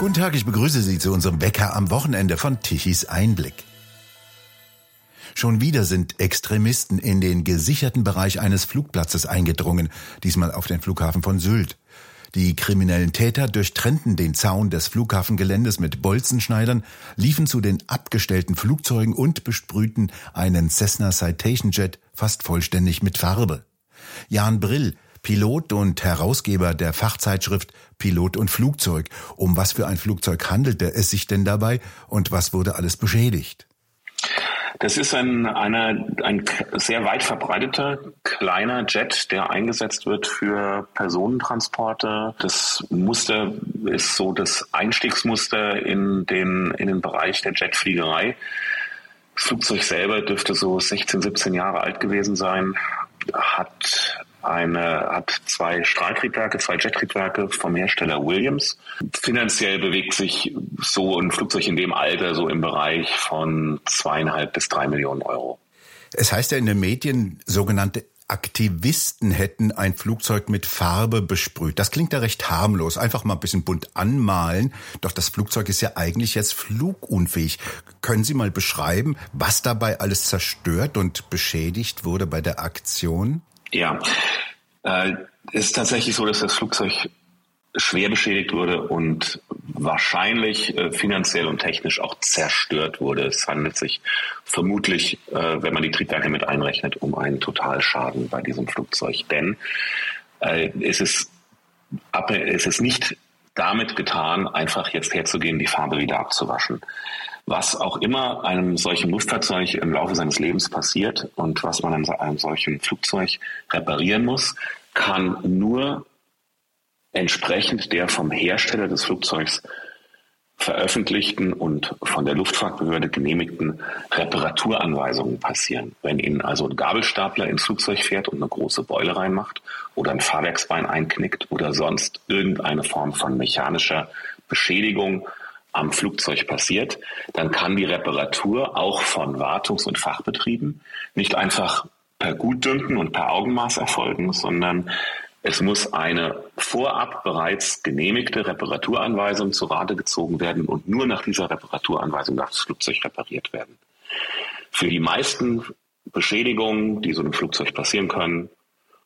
Guten Tag, ich begrüße Sie zu unserem Wecker am Wochenende von Tichys Einblick. Schon wieder sind Extremisten in den gesicherten Bereich eines Flugplatzes eingedrungen, diesmal auf den Flughafen von Sylt. Die kriminellen Täter durchtrennten den Zaun des Flughafengeländes mit Bolzenschneidern, liefen zu den abgestellten Flugzeugen und besprühten einen Cessna Citation Jet fast vollständig mit Farbe. Jan Brill, Pilot und Herausgeber der Fachzeitschrift Pilot und Flugzeug. Um was für ein Flugzeug handelte es sich denn dabei und was wurde alles beschädigt? Das ist ein, eine, ein sehr weit verbreiteter kleiner Jet, der eingesetzt wird für Personentransporte. Das Muster ist so das Einstiegsmuster in den, in den Bereich der Jetfliegerei. Das Flugzeug selber dürfte so 16, 17 Jahre alt gewesen sein, hat eine, hat zwei Strahltriebwerke, zwei Jettriebwerke vom Hersteller Williams. Finanziell bewegt sich so ein Flugzeug in dem Alter so im Bereich von zweieinhalb bis drei Millionen Euro. Es heißt ja in den Medien, sogenannte Aktivisten hätten ein Flugzeug mit Farbe besprüht. Das klingt ja recht harmlos. Einfach mal ein bisschen bunt anmalen. Doch das Flugzeug ist ja eigentlich jetzt flugunfähig. Können Sie mal beschreiben, was dabei alles zerstört und beschädigt wurde bei der Aktion? Ja, äh, ist tatsächlich so, dass das Flugzeug schwer beschädigt wurde und wahrscheinlich äh, finanziell und technisch auch zerstört wurde. Es handelt sich vermutlich, äh, wenn man die Triebwerke mit einrechnet, um einen Totalschaden bei diesem Flugzeug. Denn äh, es, ist, es ist nicht damit getan, einfach jetzt herzugehen, die Farbe wieder abzuwaschen was auch immer einem solchen Luftfahrzeug im Laufe seines Lebens passiert und was man an einem solchen Flugzeug reparieren muss, kann nur entsprechend der vom Hersteller des Flugzeugs veröffentlichten und von der Luftfahrtbehörde genehmigten Reparaturanweisungen passieren. Wenn Ihnen also ein Gabelstapler ins Flugzeug fährt und eine große Beule reinmacht oder ein Fahrwerksbein einknickt oder sonst irgendeine Form von mechanischer Beschädigung am Flugzeug passiert, dann kann die Reparatur auch von Wartungs- und Fachbetrieben nicht einfach per Gutdünken und per Augenmaß erfolgen, sondern es muss eine vorab bereits genehmigte Reparaturanweisung zu Rate gezogen werden und nur nach dieser Reparaturanweisung darf das Flugzeug repariert werden. Für die meisten Beschädigungen, die so einem Flugzeug passieren können,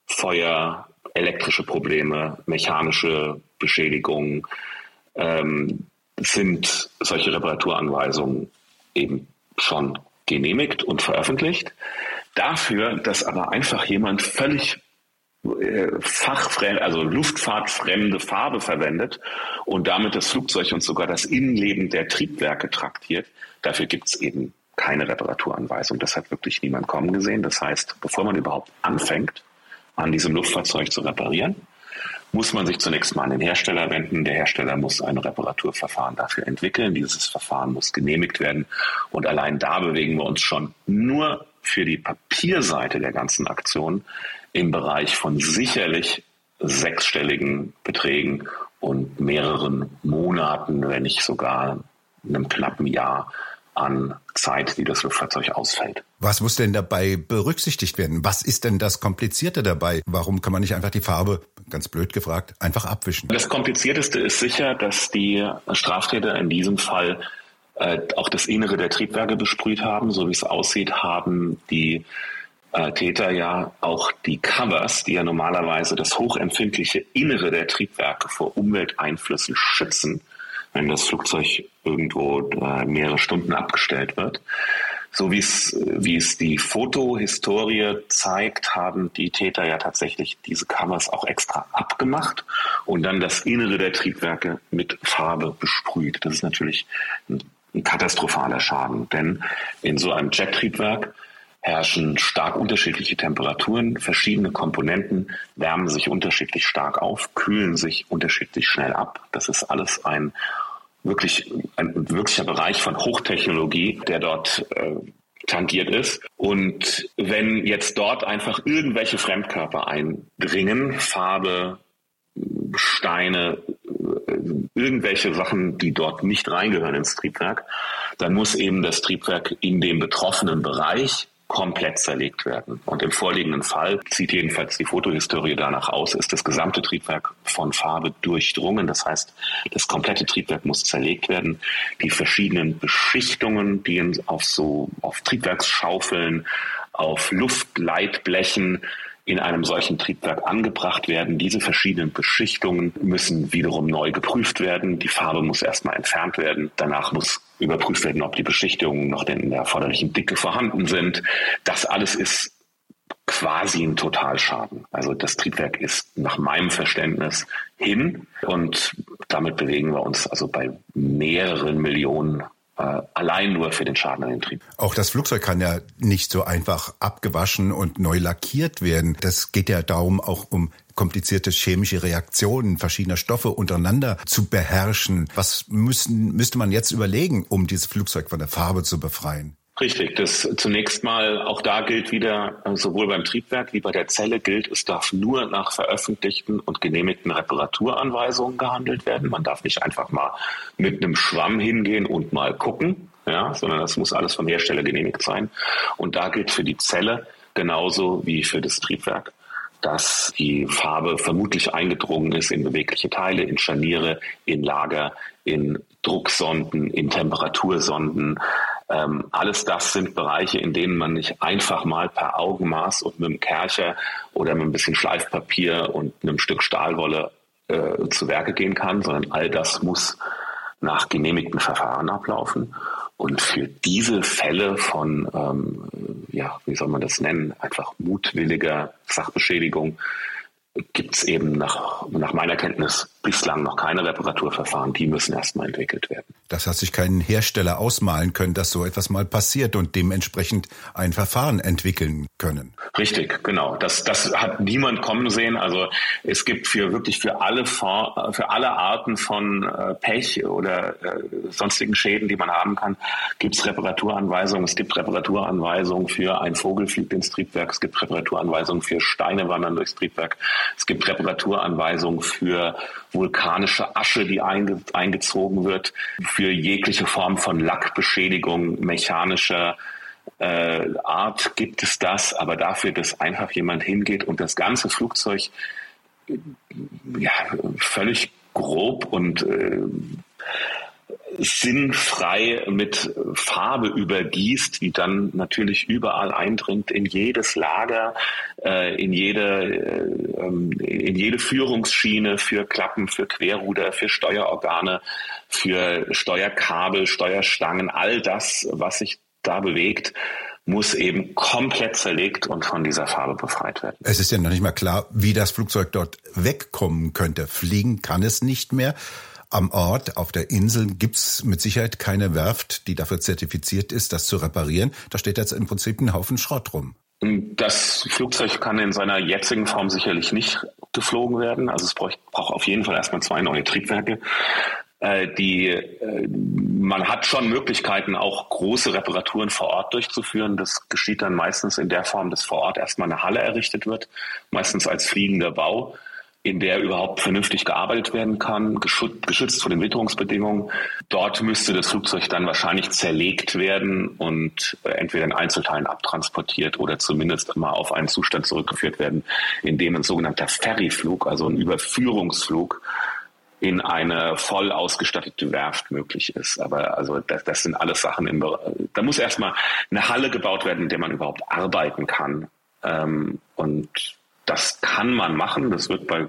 Feuer, elektrische Probleme, mechanische Beschädigungen, ähm, sind solche Reparaturanweisungen eben schon genehmigt und veröffentlicht. Dafür, dass aber einfach jemand völlig äh, fachfremd, also luftfahrtfremde Farbe verwendet und damit das Flugzeug und sogar das Innenleben der Triebwerke traktiert, dafür gibt es eben keine Reparaturanweisung. Das hat wirklich niemand kommen gesehen. Das heißt, bevor man überhaupt anfängt, an diesem Luftfahrzeug zu reparieren, muss man sich zunächst mal an den Hersteller wenden. Der Hersteller muss ein Reparaturverfahren dafür entwickeln. Dieses Verfahren muss genehmigt werden. Und allein da bewegen wir uns schon nur für die Papierseite der ganzen Aktion im Bereich von sicherlich sechsstelligen Beträgen und mehreren Monaten, wenn nicht sogar einem knappen Jahr an Zeit, die das Luftfahrzeug ausfällt. Was muss denn dabei berücksichtigt werden? Was ist denn das Komplizierte dabei? Warum kann man nicht einfach die Farbe, ganz blöd gefragt, einfach abwischen? Das Komplizierteste ist sicher, dass die Straftäter in diesem Fall äh, auch das Innere der Triebwerke besprüht haben. So wie es aussieht, haben die äh, Täter ja auch die Covers, die ja normalerweise das hochempfindliche Innere der Triebwerke vor Umwelteinflüssen schützen, wenn das Flugzeug irgendwo äh, mehrere Stunden abgestellt wird. So wie es, wie es die Fotohistorie zeigt, haben die Täter ja tatsächlich diese Covers auch extra abgemacht und dann das Innere der Triebwerke mit Farbe besprüht. Das ist natürlich ein, ein katastrophaler Schaden, denn in so einem Jet-Triebwerk herrschen stark unterschiedliche Temperaturen. Verschiedene Komponenten wärmen sich unterschiedlich stark auf, kühlen sich unterschiedlich schnell ab. Das ist alles ein wirklich ein wirklicher Bereich von Hochtechnologie, der dort äh, tangiert ist. Und wenn jetzt dort einfach irgendwelche Fremdkörper eindringen, Farbe, Steine, äh, irgendwelche Sachen, die dort nicht reingehören ins Triebwerk, dann muss eben das Triebwerk in dem betroffenen Bereich komplett zerlegt werden. Und im vorliegenden Fall sieht jedenfalls die Fotohistorie danach aus, ist das gesamte Triebwerk von Farbe durchdrungen. Das heißt, das komplette Triebwerk muss zerlegt werden. Die verschiedenen Beschichtungen, die auf so, auf Triebwerksschaufeln, auf Luftleitblechen, in einem solchen Triebwerk angebracht werden. Diese verschiedenen Beschichtungen müssen wiederum neu geprüft werden. Die Farbe muss erstmal entfernt werden. Danach muss überprüft werden, ob die Beschichtungen noch in der erforderlichen Dicke vorhanden sind. Das alles ist quasi ein Totalschaden. Also das Triebwerk ist nach meinem Verständnis hin und damit bewegen wir uns also bei mehreren Millionen allein nur für den Schaden an den Trieb. Auch das Flugzeug kann ja nicht so einfach abgewaschen und neu lackiert werden. Das geht ja darum, auch um komplizierte chemische Reaktionen verschiedener Stoffe untereinander zu beherrschen. Was müssen, müsste man jetzt überlegen, um dieses Flugzeug von der Farbe zu befreien? Richtig, das zunächst mal, auch da gilt wieder, äh, sowohl beim Triebwerk wie bei der Zelle gilt, es darf nur nach veröffentlichten und genehmigten Reparaturanweisungen gehandelt werden. Man darf nicht einfach mal mit einem Schwamm hingehen und mal gucken, ja, sondern das muss alles vom Hersteller genehmigt sein. Und da gilt für die Zelle genauso wie für das Triebwerk dass die Farbe vermutlich eingedrungen ist in bewegliche Teile, in Scharniere, in Lager, in Drucksonden, in Temperatursonden, ähm, alles das sind Bereiche, in denen man nicht einfach mal per Augenmaß und mit einem Kercher oder mit ein bisschen Schleifpapier und einem Stück Stahlwolle äh, zu Werke gehen kann, sondern all das muss nach genehmigten Verfahren ablaufen. Und für diese Fälle von, ähm, ja, wie soll man das nennen, einfach mutwilliger Sachbeschädigung gibt es eben nach, nach meiner Kenntnis bislang noch keine Reparaturverfahren. Die müssen erstmal entwickelt werden. Das hat sich kein Hersteller ausmalen können, dass so etwas mal passiert und dementsprechend ein Verfahren entwickeln können. Richtig, genau. Das, das hat niemand kommen sehen. Also es gibt für wirklich für alle für alle Arten von äh, Pech oder äh, sonstigen Schäden, die man haben kann, gibt es Reparaturanweisungen. Es gibt Reparaturanweisungen für ein Vogel fliegt ins Triebwerk. Es gibt Reparaturanweisungen für Steine wandern durchs Triebwerk. Es gibt Reparaturanweisungen für vulkanische Asche, die einge eingezogen wird, für jegliche Form von Lackbeschädigung mechanischer äh, Art gibt es das, aber dafür, dass einfach jemand hingeht und das ganze Flugzeug ja, völlig grob und äh, sinnfrei mit Farbe übergießt, die dann natürlich überall eindringt in jedes Lager, äh, in jede äh, ähm, in jede Führungsschiene für Klappen, für Querruder, für Steuerorgane, für Steuerkabel, Steuerstangen, all das, was sich da bewegt, muss eben komplett zerlegt und von dieser Farbe befreit werden. Es ist ja noch nicht mal klar, wie das Flugzeug dort wegkommen könnte. Fliegen kann es nicht mehr. Am Ort, auf der Insel, gibt's mit Sicherheit keine Werft, die dafür zertifiziert ist, das zu reparieren. Da steht jetzt im Prinzip ein Haufen Schrott rum. Das Flugzeug kann in seiner jetzigen Form sicherlich nicht geflogen werden. Also es braucht, braucht auf jeden Fall erstmal zwei neue Triebwerke. Äh, die, äh, man hat schon Möglichkeiten, auch große Reparaturen vor Ort durchzuführen. Das geschieht dann meistens in der Form, dass vor Ort erstmal eine Halle errichtet wird, meistens als fliegender Bau in der überhaupt vernünftig gearbeitet werden kann, geschützt vor den Witterungsbedingungen. Dort müsste das Flugzeug dann wahrscheinlich zerlegt werden und äh, entweder in Einzelteilen abtransportiert oder zumindest mal auf einen Zustand zurückgeführt werden, in dem ein sogenannter Ferryflug, also ein Überführungsflug, in eine voll ausgestattete Werft möglich ist. Aber also das, das sind alles Sachen im Da muss erstmal eine Halle gebaut werden, in der man überhaupt arbeiten kann. Ähm, und das kann man machen. Das wird bei,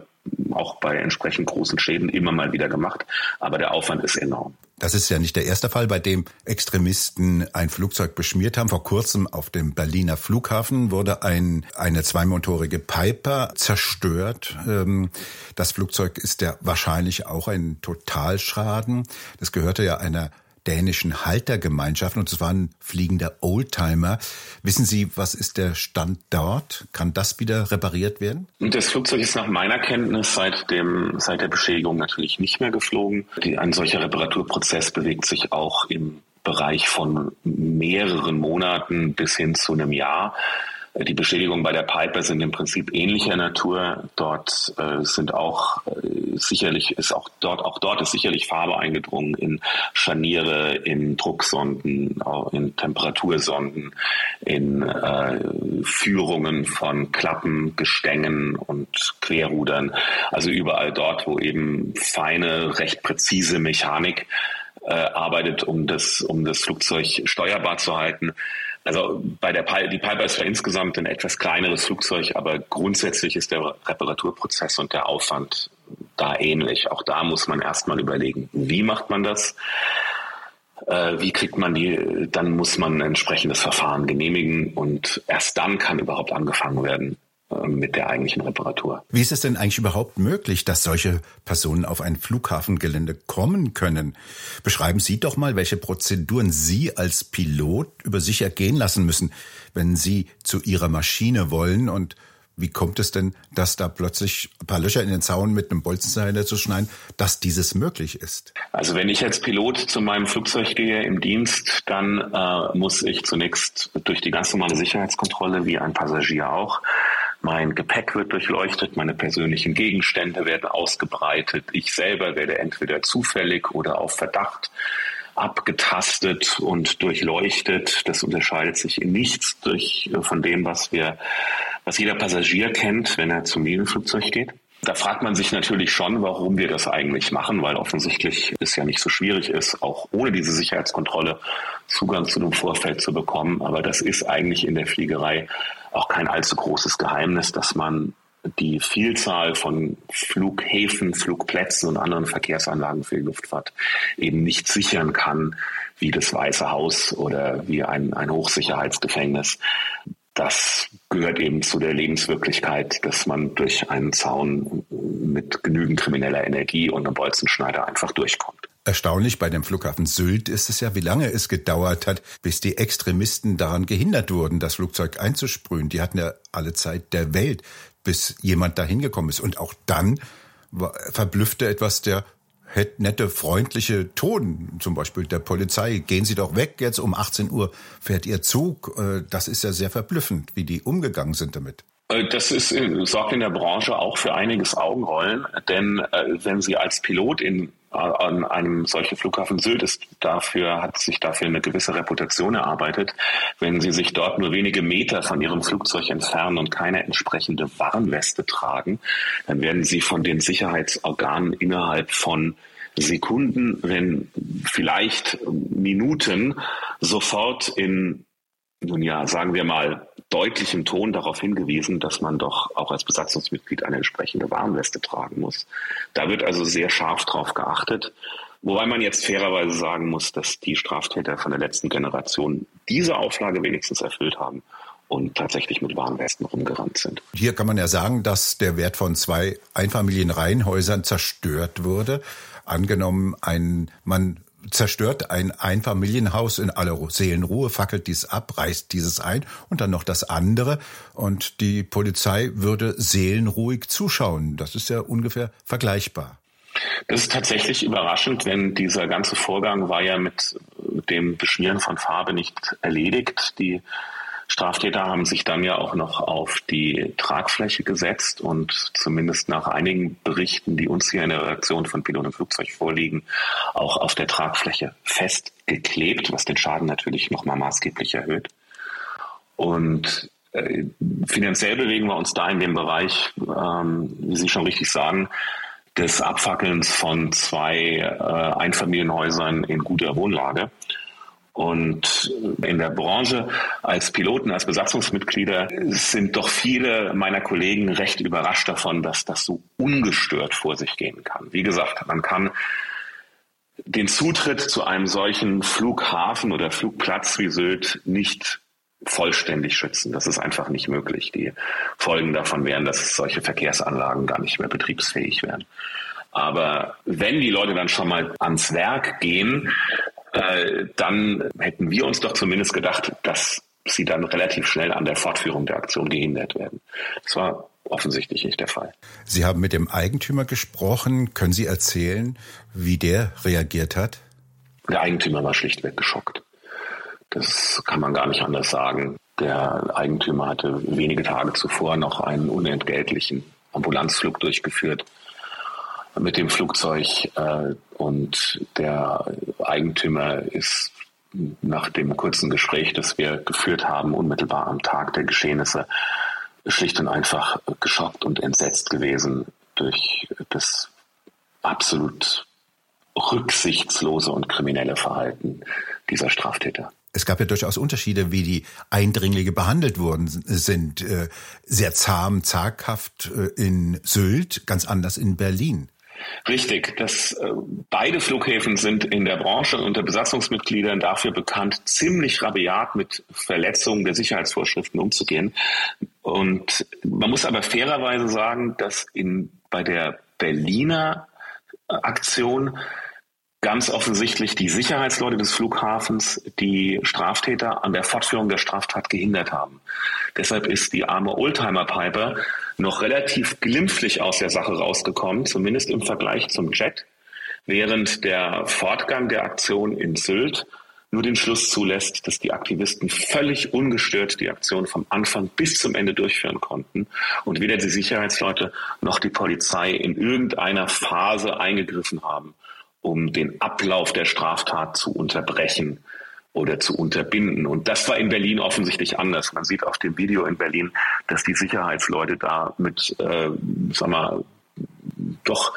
auch bei entsprechend großen Schäden immer mal wieder gemacht. Aber der Aufwand ist enorm. Das ist ja nicht der erste Fall, bei dem Extremisten ein Flugzeug beschmiert haben. Vor kurzem auf dem Berliner Flughafen wurde ein, eine zweimotorige Piper zerstört. Ähm, das Flugzeug ist ja wahrscheinlich auch ein Totalschaden. Das gehörte ja einer dänischen Haltergemeinschaften und es ein fliegender Oldtimer. Wissen Sie, was ist der Stand dort? Kann das wieder repariert werden? Das Flugzeug ist nach meiner Kenntnis seit, dem, seit der Beschädigung natürlich nicht mehr geflogen. Ein solcher Reparaturprozess bewegt sich auch im Bereich von mehreren Monaten bis hin zu einem Jahr. Die Beschädigungen bei der Piper sind im Prinzip ähnlicher Natur. Dort äh, sind auch äh, sicherlich ist auch dort auch dort ist sicherlich Farbe eingedrungen in Scharniere, in Drucksonden, in Temperatursonden, in äh, Führungen von Klappen, Gestängen und Querrudern. Also überall dort, wo eben feine, recht präzise Mechanik äh, arbeitet, um das, um das Flugzeug steuerbar zu halten. Also bei der Pi die Piper ist zwar insgesamt ein etwas kleineres Flugzeug, aber grundsätzlich ist der Reparaturprozess und der Aufwand da ähnlich. Auch da muss man erstmal überlegen, wie macht man das? Äh, wie kriegt man die, dann muss man ein entsprechendes Verfahren genehmigen und erst dann kann überhaupt angefangen werden, mit der eigentlichen Reparatur. Wie ist es denn eigentlich überhaupt möglich, dass solche Personen auf ein Flughafengelände kommen können? Beschreiben Sie doch mal, welche Prozeduren Sie als Pilot über sich ergehen lassen müssen, wenn Sie zu Ihrer Maschine wollen und wie kommt es denn, dass da plötzlich ein paar Löcher in den Zaun mit einem Bolzenseiler zu schneiden, dass dieses möglich ist? Also wenn ich als Pilot zu meinem Flugzeug gehe im Dienst, dann äh, muss ich zunächst durch die ganz normale Sicherheitskontrolle, wie ein Passagier auch, mein Gepäck wird durchleuchtet, meine persönlichen Gegenstände werden ausgebreitet. Ich selber werde entweder zufällig oder auf Verdacht abgetastet und durchleuchtet. Das unterscheidet sich in nichts durch, äh, von dem, was wir, was jeder Passagier kennt, wenn er zum Linienflugzeug geht. Da fragt man sich natürlich schon, warum wir das eigentlich machen, weil offensichtlich es ja nicht so schwierig ist, auch ohne diese Sicherheitskontrolle Zugang zu dem Vorfeld zu bekommen. Aber das ist eigentlich in der Fliegerei auch kein allzu großes Geheimnis, dass man die Vielzahl von Flughäfen, Flugplätzen und anderen Verkehrsanlagen für die Luftfahrt eben nicht sichern kann, wie das Weiße Haus oder wie ein, ein Hochsicherheitsgefängnis. Das gehört eben zu der Lebenswirklichkeit, dass man durch einen Zaun mit genügend krimineller Energie und einem Bolzenschneider einfach durchkommt. Erstaunlich bei dem Flughafen Sylt ist es ja, wie lange es gedauert hat, bis die Extremisten daran gehindert wurden, das Flugzeug einzusprühen. Die hatten ja alle Zeit der Welt, bis jemand dahin gekommen ist. Und auch dann verblüffte etwas der nette, freundliche Ton, zum Beispiel der Polizei. Gehen Sie doch weg, jetzt um 18 Uhr fährt Ihr Zug. Äh, das ist ja sehr verblüffend, wie die umgegangen sind damit. Äh, das ist, sorgt in der Branche auch für einiges Augenrollen, denn äh, wenn Sie als Pilot in an einem solchen Flughafen Sylt ist dafür, hat sich dafür eine gewisse Reputation erarbeitet. Wenn Sie sich dort nur wenige Meter von Ihrem Flugzeug entfernen und keine entsprechende Warnweste tragen, dann werden Sie von den Sicherheitsorganen innerhalb von Sekunden, wenn vielleicht Minuten sofort in, nun ja, sagen wir mal, deutlichem Ton darauf hingewiesen, dass man doch auch als Besatzungsmitglied eine entsprechende Warnweste tragen muss. Da wird also sehr scharf drauf geachtet. Wobei man jetzt fairerweise sagen muss, dass die Straftäter von der letzten Generation diese Auflage wenigstens erfüllt haben und tatsächlich mit Warnwesten rumgerannt sind. Hier kann man ja sagen, dass der Wert von zwei Einfamilienreihenhäusern zerstört wurde. Angenommen, ein Mann zerstört ein Einfamilienhaus in aller Seelenruhe, fackelt dies ab, reißt dieses ein und dann noch das andere und die Polizei würde seelenruhig zuschauen. Das ist ja ungefähr vergleichbar. Das ist tatsächlich überraschend, denn dieser ganze Vorgang war ja mit dem Beschmieren von Farbe nicht erledigt. Die Straftäter haben sich dann ja auch noch auf die Tragfläche gesetzt und zumindest nach einigen Berichten, die uns hier in der Reaktion von Pilot und Flugzeug vorliegen, auch auf der Tragfläche festgeklebt, was den Schaden natürlich nochmal maßgeblich erhöht. Und äh, finanziell bewegen wir uns da in dem Bereich, ähm, wie Sie schon richtig sagen, des Abfackelns von zwei äh, Einfamilienhäusern in guter Wohnlage. Und in der Branche als Piloten, als Besatzungsmitglieder sind doch viele meiner Kollegen recht überrascht davon, dass das so ungestört vor sich gehen kann. Wie gesagt, man kann den Zutritt zu einem solchen Flughafen oder Flugplatz wie Sylt nicht vollständig schützen. Das ist einfach nicht möglich. Die Folgen davon wären, dass solche Verkehrsanlagen gar nicht mehr betriebsfähig wären. Aber wenn die Leute dann schon mal ans Werk gehen, äh, dann hätten wir uns doch zumindest gedacht, dass sie dann relativ schnell an der Fortführung der Aktion gehindert werden. Das war offensichtlich nicht der Fall. Sie haben mit dem Eigentümer gesprochen. Können Sie erzählen, wie der reagiert hat? Der Eigentümer war schlichtweg geschockt. Das kann man gar nicht anders sagen. Der Eigentümer hatte wenige Tage zuvor noch einen unentgeltlichen Ambulanzflug durchgeführt mit dem Flugzeug äh, und der Eigentümer ist nach dem kurzen Gespräch, das wir geführt haben, unmittelbar am Tag der Geschehnisse, schlicht und einfach geschockt und entsetzt gewesen durch das absolut rücksichtslose und kriminelle Verhalten dieser Straftäter. Es gab ja durchaus Unterschiede, wie die Eindringlinge behandelt worden sind. Äh, sehr zahm, zaghaft äh, in Sylt, ganz anders in Berlin. Richtig. Das, äh, beide Flughäfen sind in der Branche unter Besatzungsmitgliedern dafür bekannt, ziemlich rabiat mit Verletzungen der Sicherheitsvorschriften umzugehen. Und man muss aber fairerweise sagen, dass in, bei der Berliner Aktion ganz offensichtlich die Sicherheitsleute des Flughafens die Straftäter an der Fortführung der Straftat gehindert haben. Deshalb ist die arme Oldtimer-Piper noch relativ glimpflich aus der Sache rausgekommen, zumindest im Vergleich zum Jet, während der Fortgang der Aktion in Sylt nur den Schluss zulässt, dass die Aktivisten völlig ungestört die Aktion vom Anfang bis zum Ende durchführen konnten und weder die Sicherheitsleute noch die Polizei in irgendeiner Phase eingegriffen haben um den Ablauf der Straftat zu unterbrechen oder zu unterbinden. Und das war in Berlin offensichtlich anders. Man sieht auf dem Video in Berlin, dass die Sicherheitsleute da mit, äh, sag mal, doch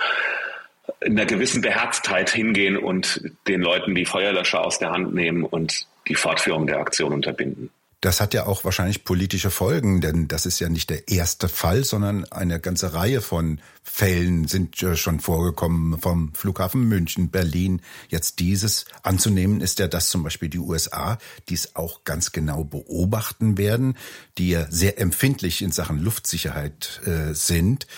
in einer gewissen Beherztheit hingehen und den Leuten die Feuerlöscher aus der Hand nehmen und die Fortführung der Aktion unterbinden. Das hat ja auch wahrscheinlich politische Folgen, denn das ist ja nicht der erste Fall, sondern eine ganze Reihe von Fällen sind schon vorgekommen vom Flughafen München, Berlin. Jetzt dieses anzunehmen ist ja, dass zum Beispiel die USA dies auch ganz genau beobachten werden, die ja sehr empfindlich in Sachen Luftsicherheit äh, sind.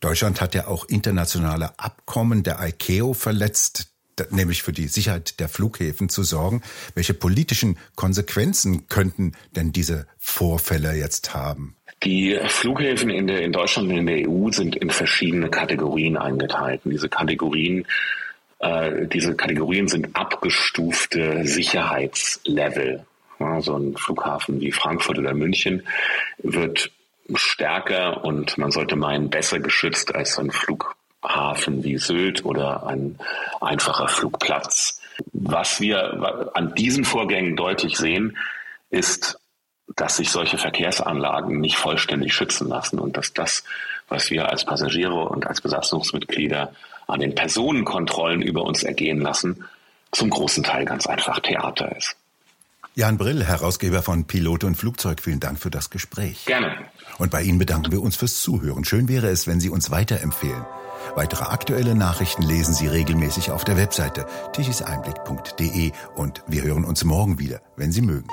Deutschland hat ja auch internationale Abkommen der ICAO verletzt, nämlich für die Sicherheit der Flughäfen zu sorgen. Welche politischen Konsequenzen könnten denn diese Vorfälle jetzt haben? Die Flughäfen in, der, in Deutschland und in der EU sind in verschiedene Kategorien eingeteilt. Diese Kategorien, äh, diese Kategorien sind abgestufte Sicherheitslevel. Ja, so ein Flughafen wie Frankfurt oder München wird stärker und man sollte meinen besser geschützt als so ein Flug Hafen wie Sylt oder ein einfacher Flugplatz. Was wir an diesen Vorgängen deutlich sehen, ist, dass sich solche Verkehrsanlagen nicht vollständig schützen lassen und dass das, was wir als Passagiere und als Besatzungsmitglieder an den Personenkontrollen über uns ergehen lassen, zum großen Teil ganz einfach Theater ist. Jan Brill, Herausgeber von Pilot und Flugzeug, vielen Dank für das Gespräch. Gerne. Und bei Ihnen bedanken wir uns fürs Zuhören. Schön wäre es, wenn Sie uns weiterempfehlen. Weitere aktuelle Nachrichten lesen Sie regelmäßig auf der Webseite tichiseinblick.de und wir hören uns morgen wieder, wenn Sie mögen.